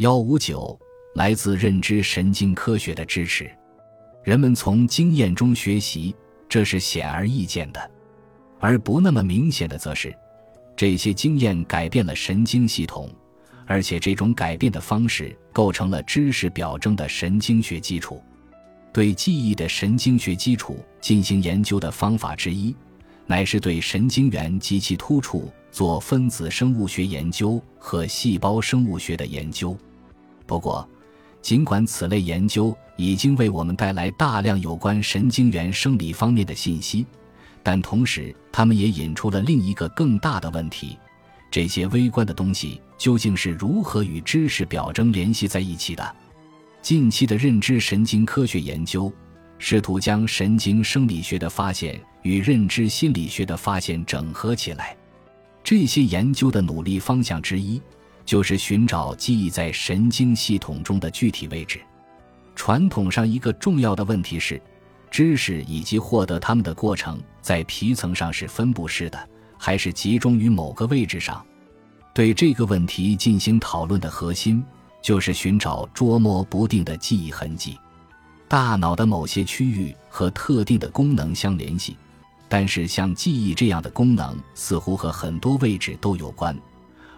幺五九，来自认知神经科学的支持。人们从经验中学习，这是显而易见的；而不那么明显的，则是这些经验改变了神经系统，而且这种改变的方式构成了知识表征的神经学基础。对记忆的神经学基础进行研究的方法之一，乃是对神经元及其突触做分子生物学研究和细胞生物学的研究。不过，尽管此类研究已经为我们带来大量有关神经元生理方面的信息，但同时，他们也引出了另一个更大的问题：这些微观的东西究竟是如何与知识表征联系在一起的？近期的认知神经科学研究，试图将神经生理学的发现与认知心理学的发现整合起来。这些研究的努力方向之一，就是寻找记忆在神经系统中的具体位置。传统上，一个重要的问题是，知识以及获得它们的过程在皮层上是分布式的，还是集中于某个位置上？对这个问题进行讨论的核心。就是寻找捉摸不定的记忆痕迹，大脑的某些区域和特定的功能相联系，但是像记忆这样的功能似乎和很多位置都有关，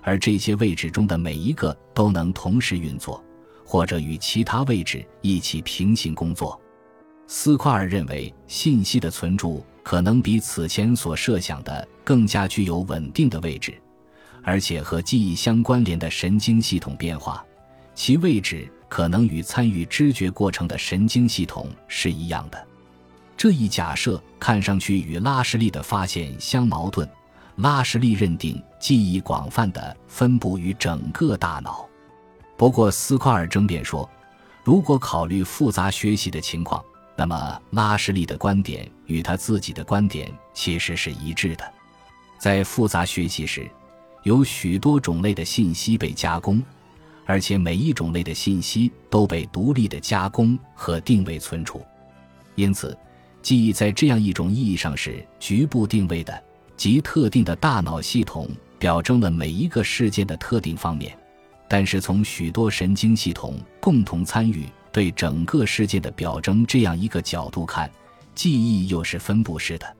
而这些位置中的每一个都能同时运作，或者与其他位置一起平行工作。斯夸尔认为，信息的存储可能比此前所设想的更加具有稳定的位置，而且和记忆相关联的神经系统变化。其位置可能与参与知觉过程的神经系统是一样的。这一假设看上去与拉什利的发现相矛盾。拉什利认定记忆广泛的分布于整个大脑。不过斯夸尔争辩说，如果考虑复杂学习的情况，那么拉什利的观点与他自己的观点其实是一致的。在复杂学习时，有许多种类的信息被加工。而且每一种类的信息都被独立的加工和定位存储，因此，记忆在这样一种意义上是局部定位的，即特定的大脑系统表征了每一个事件的特定方面。但是从许多神经系统共同参与对整个事件的表征这样一个角度看，记忆又是分布式的。